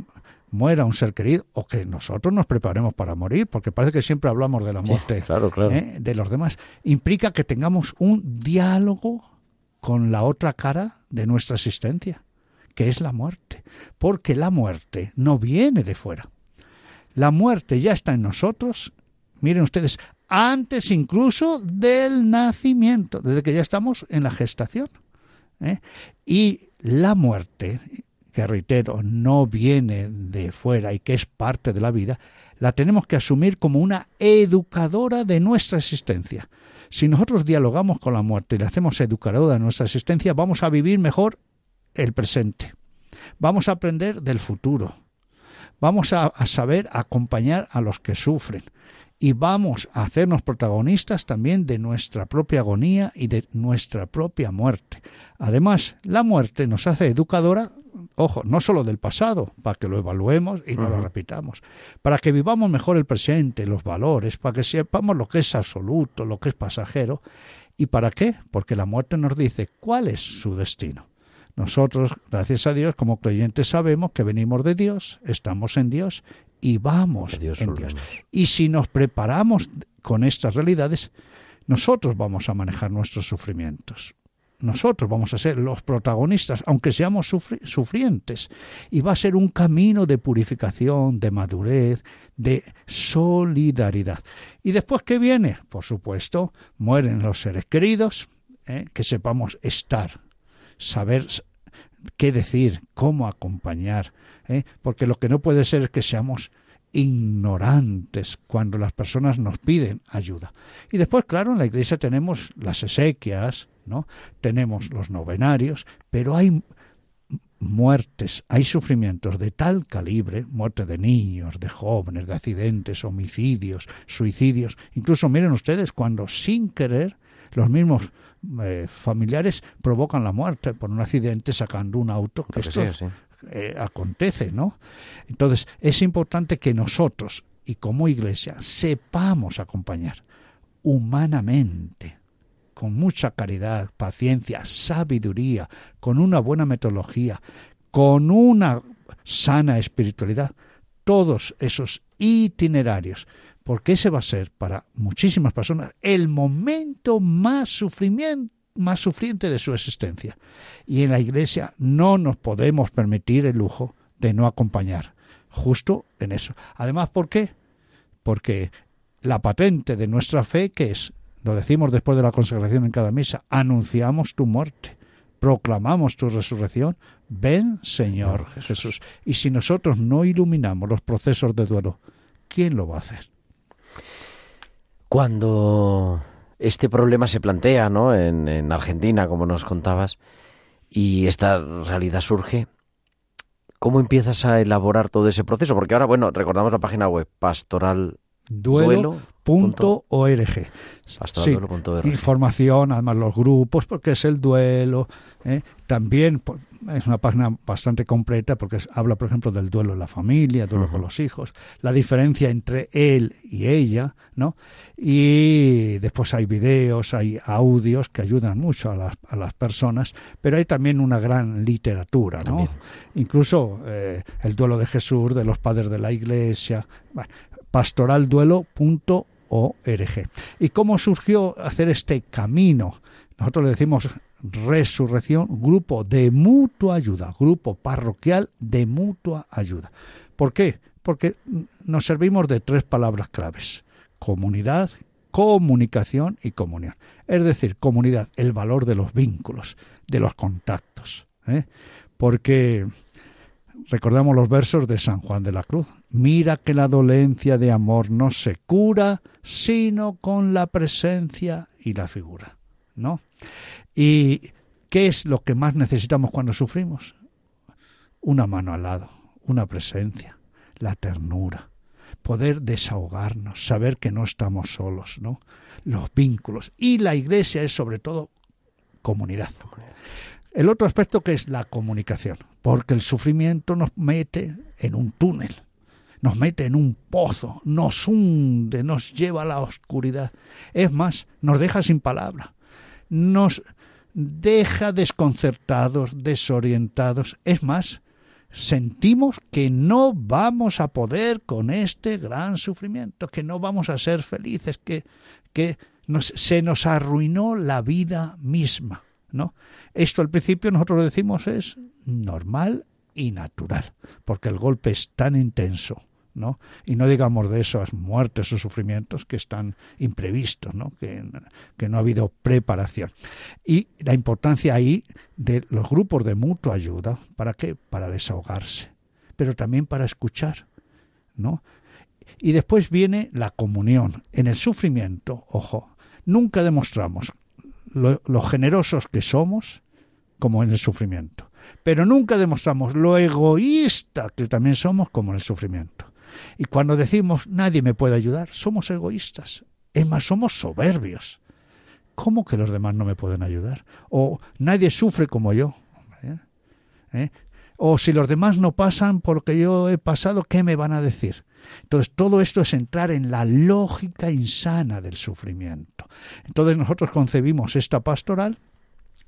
Speaker 2: muera un ser querido o que nosotros nos preparemos para morir, porque parece que siempre hablamos de la muerte
Speaker 1: claro, claro.
Speaker 2: ¿eh? de los demás, implica que tengamos un diálogo con la otra cara de nuestra existencia, que es la muerte, porque la muerte no viene de fuera. La muerte ya está en nosotros, miren ustedes, antes incluso del nacimiento, desde que ya estamos en la gestación. ¿eh? Y la muerte que reitero, no viene de fuera y que es parte de la vida, la tenemos que asumir como una educadora de nuestra existencia. Si nosotros dialogamos con la muerte y le hacemos educadora de nuestra existencia, vamos a vivir mejor el presente. Vamos a aprender del futuro. Vamos a, a saber acompañar a los que sufren y vamos a hacernos protagonistas también de nuestra propia agonía y de nuestra propia muerte. Además, la muerte nos hace educadora, ojo, no solo del pasado, para que lo evaluemos y no lo repitamos, para que vivamos mejor el presente, los valores, para que sepamos lo que es absoluto, lo que es pasajero. ¿Y para qué? Porque la muerte nos dice cuál es su destino. Nosotros, gracias a Dios, como creyentes sabemos que venimos de Dios, estamos en Dios y vamos
Speaker 1: Dios
Speaker 2: en Dios. Y si nos preparamos con estas realidades, nosotros vamos a manejar nuestros sufrimientos. Nosotros vamos a ser los protagonistas, aunque seamos sufri- sufrientes. Y va a ser un camino de purificación, de madurez, de solidaridad. ¿Y después qué viene? Por supuesto, mueren los seres queridos, ¿eh? que sepamos estar, saber qué decir, cómo acompañar, ¿eh? porque lo que no puede ser es que seamos ignorantes cuando las personas nos piden ayuda. Y después, claro, en la iglesia tenemos las exequias, ¿no? Tenemos los novenarios, pero hay muertes, hay sufrimientos de tal calibre, muerte de niños, de jóvenes, de accidentes, homicidios, suicidios, incluso miren ustedes cuando sin querer los mismos eh, familiares provocan la muerte por un accidente sacando un auto, que esto
Speaker 1: sea, sí.
Speaker 2: eh, acontece, ¿no? Entonces, es importante que nosotros y como iglesia sepamos acompañar humanamente, con mucha caridad, paciencia, sabiduría, con una buena metodología, con una sana espiritualidad, todos esos itinerarios, porque ese va a ser para muchísimas personas el momento más sufrimiento más sufriente de su existencia. Y en la Iglesia no nos podemos permitir el lujo de no acompañar, justo en eso. Además, ¿por qué? Porque la patente de nuestra fe, que es, lo decimos después de la consagración en cada misa, anunciamos tu muerte, proclamamos tu resurrección, ven Señor Jesús. Y si nosotros no iluminamos los procesos de duelo, ¿quién lo va a hacer?
Speaker 1: Cuando este problema se plantea, ¿no? En, en Argentina, como nos contabas, y esta realidad surge, ¿cómo empiezas a elaborar todo ese proceso? Porque ahora, bueno, recordamos la página web pastoral
Speaker 2: Duelo.org.
Speaker 1: pastoralduelo.org.
Speaker 2: información, además los grupos, porque es el duelo. ¿eh? También es una página bastante completa porque habla, por ejemplo, del duelo en la familia, duelo con los hijos, la diferencia entre él y ella, ¿no? Y después hay videos, hay audios que ayudan mucho a las, a las personas, pero hay también una gran literatura, ¿no?
Speaker 1: También.
Speaker 2: Incluso eh, el duelo de Jesús, de los padres de la iglesia, bueno, pastoralduelo.org. ¿Y cómo surgió hacer este camino? Nosotros le decimos resurrección, grupo de mutua ayuda, grupo parroquial de mutua ayuda. ¿Por qué? Porque nos servimos de tres palabras claves. Comunidad, comunicación y comunión. Es decir, comunidad, el valor de los vínculos, de los contactos. ¿eh? Porque recordamos los versos de San Juan de la Cruz. Mira que la dolencia de amor no se cura sino con la presencia y la figura, ¿no? ¿Y qué es lo que más necesitamos cuando sufrimos? Una mano al lado, una presencia, la ternura, poder desahogarnos, saber que no estamos solos, ¿no? Los vínculos. Y la iglesia es sobre todo comunidad. El otro aspecto que es la comunicación, porque el sufrimiento nos mete en un túnel, nos mete en un pozo, nos hunde, nos lleva a la oscuridad. Es más, nos deja sin palabra, nos deja desconcertados, desorientados. Es más, sentimos que no vamos a poder con este gran sufrimiento, que no vamos a ser felices, que, que se nos arruinó la vida misma. ¿No? Esto al principio nosotros decimos es normal y natural, porque el golpe es tan intenso ¿no? Y no digamos de esas muertes o sufrimientos que están imprevistos, ¿no? Que, que no ha habido preparación. Y la importancia ahí de los grupos de mutua ayuda, ¿para qué? Para desahogarse, pero también para escuchar, ¿no? Y después viene la comunión. En el sufrimiento, ojo, nunca demostramos lo, generosos que somos como en el sufrimiento. Pero nunca demostramos lo egoísta que también somos como en el sufrimiento. Y cuando decimos nadie me puede ayudar, somos egoístas. Es más, somos soberbios. ¿Cómo que los demás no me pueden ayudar? O nadie sufre como yo. ¿Eh? ¿Eh? O si los demás no pasan porque yo he pasado, ¿qué me van a decir? Entonces, todo esto es entrar en la lógica insana del sufrimiento. Entonces, nosotros concebimos esta pastoral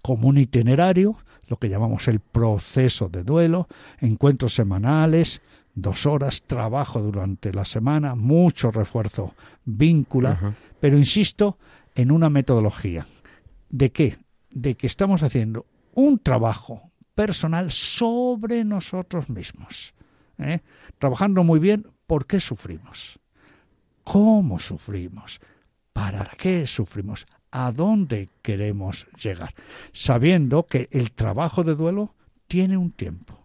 Speaker 2: como un itinerario, lo que llamamos el proceso de duelo, encuentros semanales, dos horas, trabajo durante la semana, mucho refuerzo víncula, pero insisto en una metodología. ¿De qué? De que estamos haciendo un trabajo personal sobre nosotros mismos. ¿eh? Trabajando muy bien, ¿por qué sufrimos? ¿Cómo sufrimos? ¿Para qué sufrimos? ¿A dónde queremos llegar? Sabiendo que el trabajo de duelo tiene un tiempo.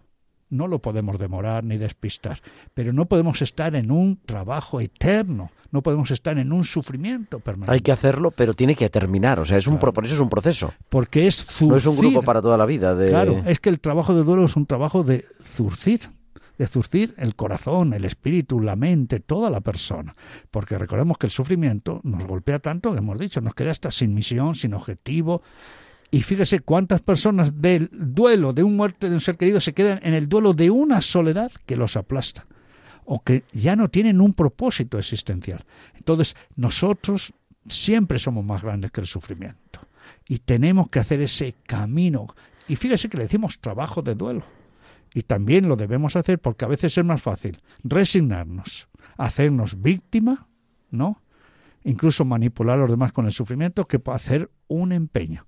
Speaker 2: No lo podemos demorar ni despistar, pero no podemos estar en un trabajo eterno, no podemos estar en un sufrimiento permanente.
Speaker 1: Hay que hacerlo, pero tiene que terminar. O sea, es un,
Speaker 2: Claro.
Speaker 1: eso es un proceso.
Speaker 2: porque es zurcir.
Speaker 1: No es un grupo para toda la vida. De...
Speaker 2: Claro, es que el trabajo de duelo es un trabajo de zurcir, de zurcir el corazón, el espíritu, la mente, toda la persona. Porque recordemos que el sufrimiento nos golpea tanto que hemos dicho, nos queda hasta sin misión, sin objetivo. Y fíjese cuántas personas del duelo de un muerte de un ser querido se quedan en el duelo de una soledad que los aplasta o que ya no tienen un propósito existencial. Entonces, nosotros siempre somos más grandes que el sufrimiento y tenemos que hacer ese camino. Y fíjese que le decimos trabajo de duelo. Y también lo debemos hacer porque a veces es más fácil resignarnos, hacernos víctima, ¿no? Incluso manipular a los demás con el sufrimiento que hacer un empeño.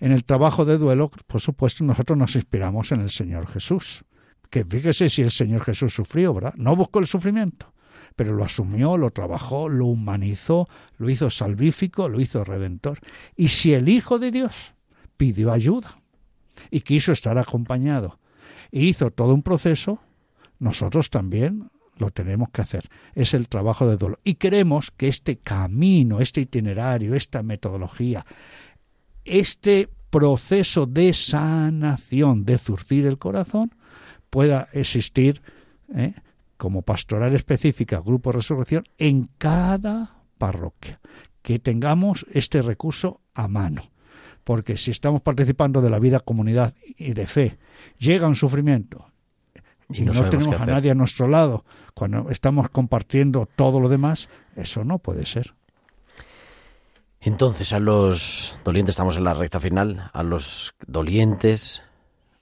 Speaker 2: En el trabajo de duelo, por supuesto, nosotros nos inspiramos en el Señor Jesús. Que fíjese si el Señor Jesús sufrió, ¿verdad? No buscó el sufrimiento, pero lo asumió, lo trabajó, lo humanizó, lo hizo salvífico, lo hizo redentor. Y si el Hijo de Dios pidió ayuda y quiso estar acompañado hizo todo un proceso, nosotros también lo tenemos que hacer. Es el trabajo de duelo. Y queremos que este camino, este itinerario, esta metodología, este proceso de sanación, de zurcir el corazón, pueda existir ¿eh? como pastoral específica, Grupo Resurrección, en cada parroquia. Que tengamos este recurso a mano. Porque si estamos participando de la vida comunidad y de fe, llega un sufrimiento y,
Speaker 1: Y no
Speaker 2: tenemos a nadie a nuestro lado, cuando estamos compartiendo todo lo demás, eso no puede ser.
Speaker 1: Entonces, a los dolientes, estamos en la recta final, a los dolientes,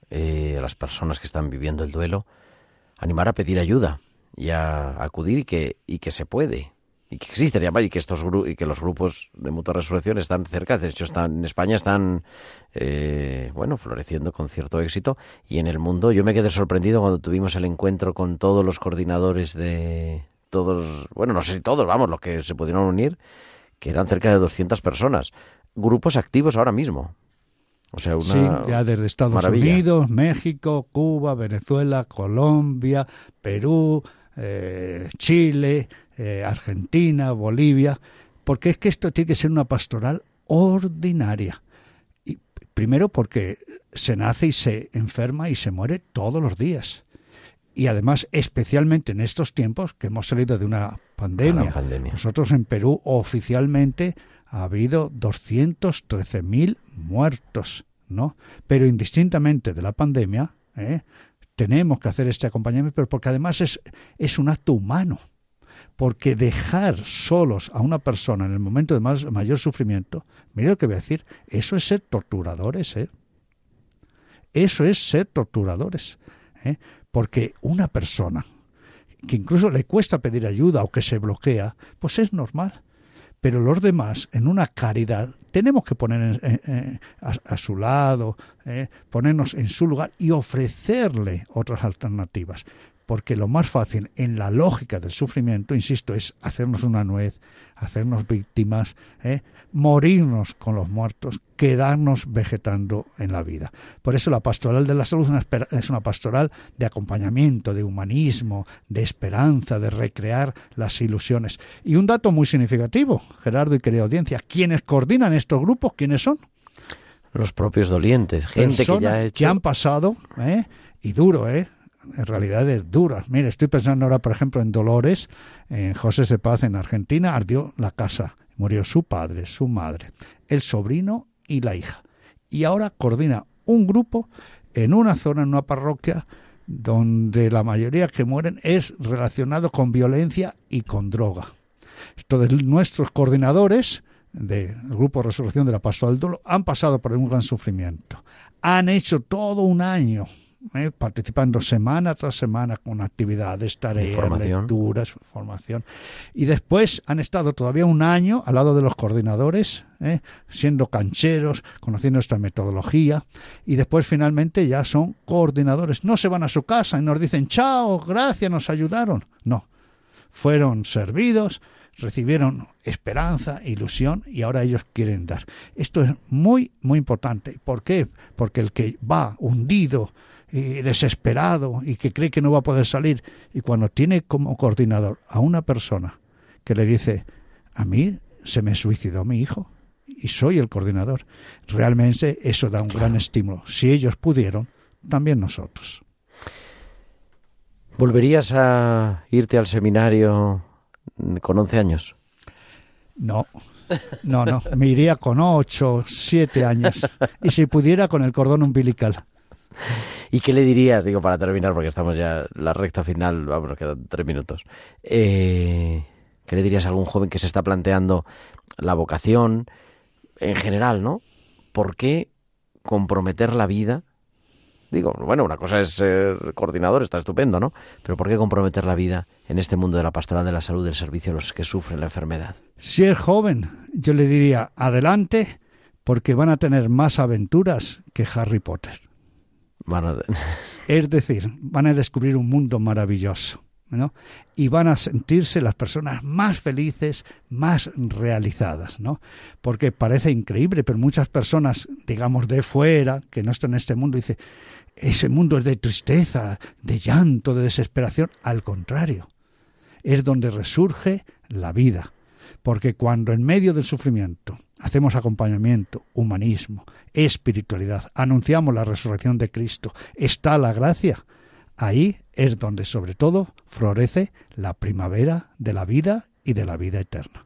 Speaker 1: eh, a las personas que están viviendo el duelo, animar a pedir ayuda y a acudir y que, y que se puede. Y que existen, y que estos gru- y que los grupos de mutua resurrección están cerca, de hecho están en España están eh, bueno floreciendo con cierto éxito y en el mundo yo me quedé sorprendido cuando tuvimos el encuentro con todos los coordinadores de todos, bueno, no sé si todos, vamos, los que se pudieron unir, que eran cerca de 200 personas, grupos activos ahora mismo. O sea, una
Speaker 2: Sí, ya desde Estados
Speaker 1: maravilla.
Speaker 2: Unidos, México, Cuba, Venezuela, Colombia, Perú, eh, Chile, eh, Argentina, Bolivia, porque es que esto tiene que ser una pastoral ordinaria. Y primero porque se nace y se enferma y se muere todos los días. Y además, especialmente en estos tiempos que hemos salido de una pandemia.
Speaker 1: Pandemia.
Speaker 2: Nosotros en Perú oficialmente ha habido 213.000 muertos, ¿no? Pero indistintamente de la pandemia, ¿eh? tenemos que hacer este acompañamiento, pero porque además es, es un acto humano. Porque dejar solos a una persona en el momento de más, mayor sufrimiento, mire lo que voy a decir, eso es ser torturadores, ¿eh? Eso es ser torturadores. ¿eh? Porque una persona que incluso le cuesta pedir ayuda o que se bloquea, pues es normal. Pero los demás, en una caridad, tenemos que poner en- a su lado, ¿eh? ponernos en su lugar y ofrecerle otras alternativas. Porque lo más fácil en la lógica del sufrimiento, insisto, es hacernos una nuez, hacernos víctimas, ¿eh? morirnos con los muertos, quedarnos vegetando en la vida. Por eso la pastoral de la salud es una, pastoral de acompañamiento, de humanismo, de esperanza, de recrear las ilusiones. Y un dato muy significativo, Gerardo y querida audiencia, quienes coordinan estos grupos, ¿quiénes son?
Speaker 1: Los propios dolientes, gente que ya ha hecho...
Speaker 2: han pasado, ¿eh? y duro, ¿eh? En realidad es dura. Mire, estoy pensando ahora, por ejemplo, en Dolores, en José de Paz, en Argentina, ardió la casa, murió su padre, su madre, el sobrino y la hija. Y ahora coordina un grupo en una zona, en una parroquia, donde la mayoría que mueren es relacionado con violencia y con droga. Entonces, nuestros coordinadores del Grupo Resurrección de la Pastoral del Dolo han pasado por un gran sufrimiento. Han hecho todo un año ¿eh? participando semana tras semana con actividades, tareas,
Speaker 1: Formación.
Speaker 2: lecturas, formación. Y después han estado todavía un año al lado de los coordinadores, ¿eh? siendo cancheros, conociendo esta metodología. Y después finalmente ya son coordinadores. No se van a su casa y nos dicen, chao, gracias, nos ayudaron. No, fueron servidos, recibieron esperanza, ilusión y ahora ellos quieren dar. Esto es muy, muy importante. ¿Por qué? Porque el que va hundido, y desesperado y que cree que no va a poder salir y cuando tiene como coordinador a una persona que le dice, a mí se me suicidó mi hijo y soy el coordinador, realmente eso da un gran estímulo. Si ellos pudieron, también nosotros.
Speaker 1: ¿Volverías a irte al seminario con 11 años?
Speaker 2: No, no, no. Me iría con ocho, siete años. Y si pudiera, con el cordón umbilical.
Speaker 1: ¿Y qué le dirías, digo, para terminar, porque estamos ya en la recta final, vamos, nos quedan tres minutos. Eh, ¿Qué le dirías a algún joven que se está planteando la vocación en general, ¿no? ¿Por qué comprometer la vida? Digo, bueno, una cosa es ser coordinador, está estupendo, ¿no? Pero ¿por qué comprometer la vida en este mundo de la pastoral de la salud, del servicio a los que sufren la enfermedad?
Speaker 2: Si es joven, yo le diría, adelante, porque van a tener más aventuras que Harry Potter.
Speaker 1: Bueno, [LAUGHS]
Speaker 2: Es decir, van a descubrir un mundo maravilloso. ¿no? Y van a sentirse las personas más felices, más realizadas, ¿no? Porque parece increíble, pero muchas personas, digamos, de fuera, que no están en este mundo, dicen, ese mundo es de tristeza, de llanto, de desesperación. Al contrario, es donde resurge la vida. Porque cuando en medio del sufrimiento hacemos acompañamiento, humanismo, espiritualidad, anunciamos la resurrección de Cristo, está la gracia, ahí es donde sobre todo florece la primavera de la vida y de la vida eterna.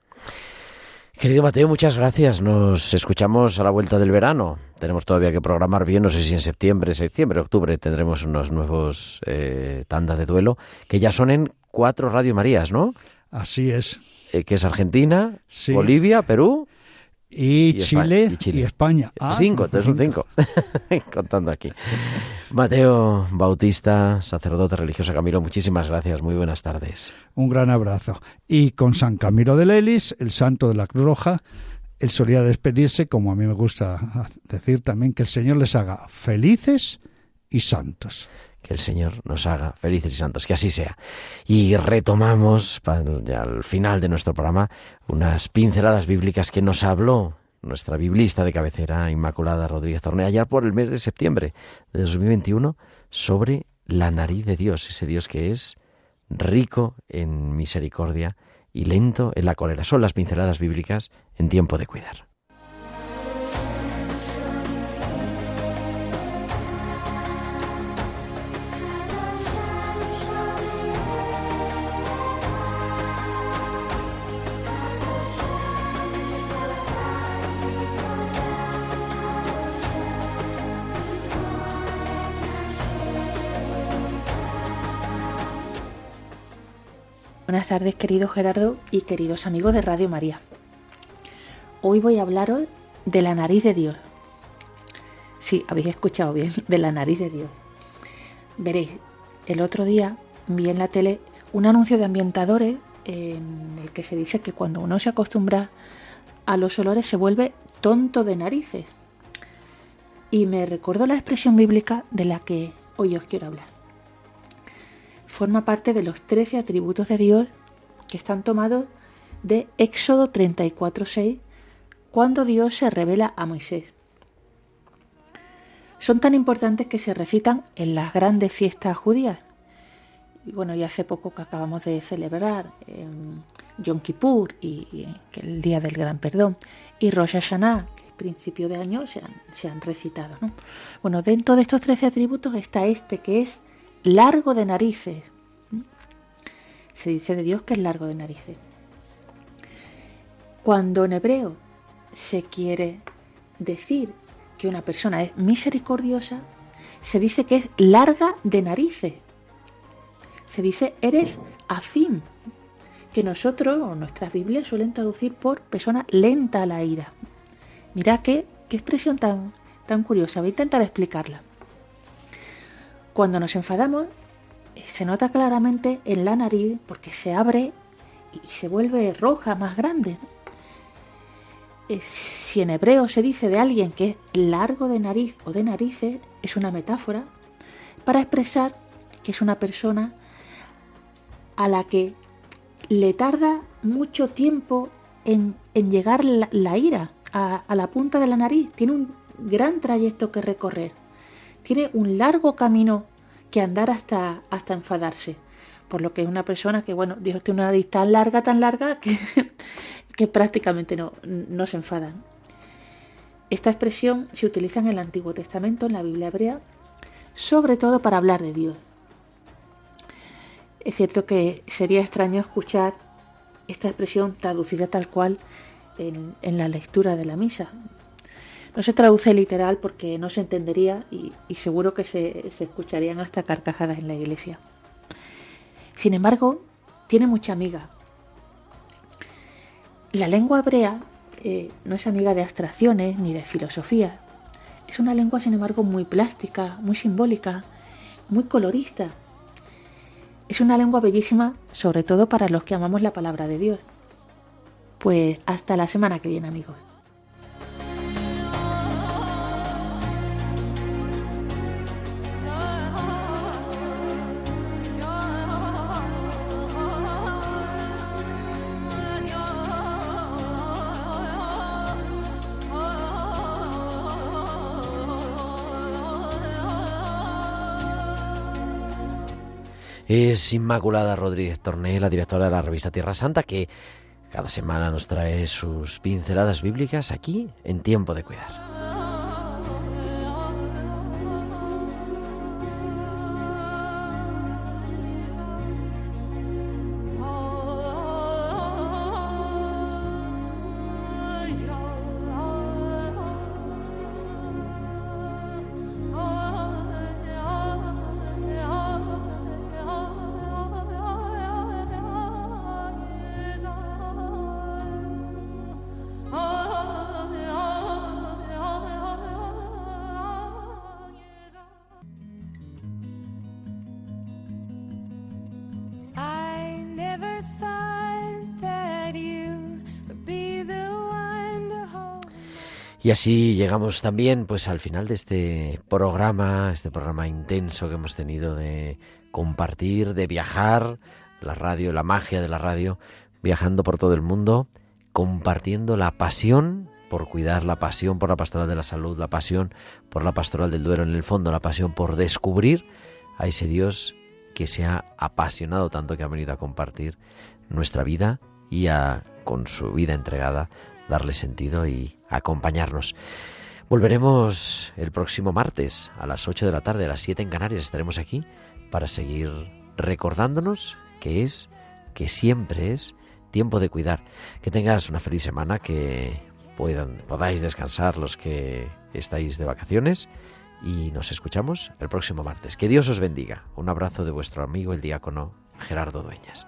Speaker 1: Querido Mateo, muchas gracias. Nos escuchamos a la vuelta del verano. Tenemos todavía que programar bien, no sé si en septiembre, septiembre, octubre tendremos unos nuevos eh, tanda de duelo, que ya son en cuatro Radio Marías, ¿no?
Speaker 2: Así es.
Speaker 1: Eh, que es Argentina,
Speaker 2: Sí.
Speaker 1: Bolivia, Perú
Speaker 2: Y,
Speaker 1: Y España-
Speaker 2: Chile,
Speaker 1: y Chile.
Speaker 2: y España. Ah,
Speaker 1: cinco, entonces son cinco. [LAUGHS] Contando aquí. Mateo Bautista, sacerdote religioso Camilo, muchísimas gracias. Muy buenas tardes.
Speaker 2: Un gran abrazo. Y con San Camilo de Lelis, el santo de la Cruz Roja, él solía despedirse, como a mí me gusta decir también, que el Señor les haga felices y santos.
Speaker 1: Que el Señor nos haga felices y santos, que así sea. Y retomamos, ya al final de nuestro programa, unas pinceladas bíblicas que nos habló nuestra biblista de cabecera, Inmaculada Rodríguez Tornea, ayer por el mes de septiembre de 2021, sobre la nariz de Dios, ese Dios que es rico en misericordia y lento en la cólera. Son las pinceladas bíblicas en tiempo de cuidar.
Speaker 6: Tardes, querido Gerardo y queridos amigos de Radio María. Hoy voy a hablaros de la nariz de Dios. Sí, habéis escuchado bien, [LAUGHS] de la nariz de Dios. Veréis, el otro día vi en la tele un anuncio de ambientadores en el que se dice que cuando uno se acostumbra a los olores se vuelve tonto de narices. Y me recordó la expresión bíblica de la que hoy os quiero hablar. forma parte de los 13 atributos de Dios que están tomados de Éxodo 34.6, cuando Dios se revela a Moisés. Son tan importantes que se recitan en las grandes fiestas judías. Y bueno, y hace poco que acabamos de celebrar Yom Kippur, y, y el Día del Gran Perdón, y Rosh Hashanah, que es principio de año, se han, recitado. ¿no? Bueno, dentro de estos 13 atributos está este que es largo de narices. Se dice de Dios que es largo de narices. Cuando en hebreo se quiere decir que una persona es misericordiosa, se dice que es larga de narices. Se dice eres afín, que nosotros o nuestras Biblias suelen traducir por persona lenta a la ira. Mira qué, qué expresión tan, tan curiosa, voy a intentar explicarla. Cuando nos enfadamos, se nota claramente en la nariz porque se abre y se vuelve roja, más grande. Si en hebreo se dice de alguien que es largo de nariz o de narices, es una metáfora para expresar que es una persona a la que le tarda mucho tiempo en, en llegar la, la ira a, a la punta de la nariz. Tiene un gran trayecto que recorrer. Tiene un largo camino que andar hasta, hasta enfadarse. Por lo que es una persona que, bueno, Dios tiene una nariz tan larga, tan larga, que, [LAUGHS] que prácticamente no, no se enfadan. Esta expresión se utiliza en el Antiguo Testamento, en la Biblia hebrea, sobre todo para hablar de Dios. Es cierto que sería extraño escuchar esta expresión traducida tal cual en, en la lectura de la misa. No se traduce literal porque no se entendería y, seguro que se, se escucharían hasta carcajadas en la iglesia. Sin embargo, tiene mucha amiga. La lengua hebrea eh, no es amiga de abstracciones ni de filosofía. Es una lengua, sin embargo, muy plástica, muy simbólica, muy colorista. Es una lengua bellísima, sobre todo para los que amamos la palabra de Dios. Pues hasta la semana que viene, amigos.
Speaker 1: Es Inmaculada Rodríguez Torné, la directora de la revista Tierra Santa, que cada semana nos trae sus pinceladas bíblicas aquí en Tiempo de Cuidar. Y así llegamos también pues al final de este programa, este programa intenso que hemos tenido de compartir, de viajar, la radio, la magia de la radio, viajando por todo el mundo, compartiendo la pasión por cuidar, la pasión por la pastoral de la salud, la pasión por la pastoral del Duero, en el fondo la pasión por descubrir a ese Dios que se ha apasionado tanto que ha venido a compartir nuestra vida y a, con su vida entregada, darle sentido y acompañarnos. Volveremos el próximo martes a las 8 de la tarde, a las 7 en Canarias. Estaremos aquí para seguir recordándonos que es, que siempre es tiempo de cuidar. Que tengas una feliz semana, que puedan, podáis descansar los que estáis de vacaciones y nos escuchamos el próximo martes. Que Dios os bendiga. Un abrazo de vuestro amigo el diácono Gerardo Dueñas.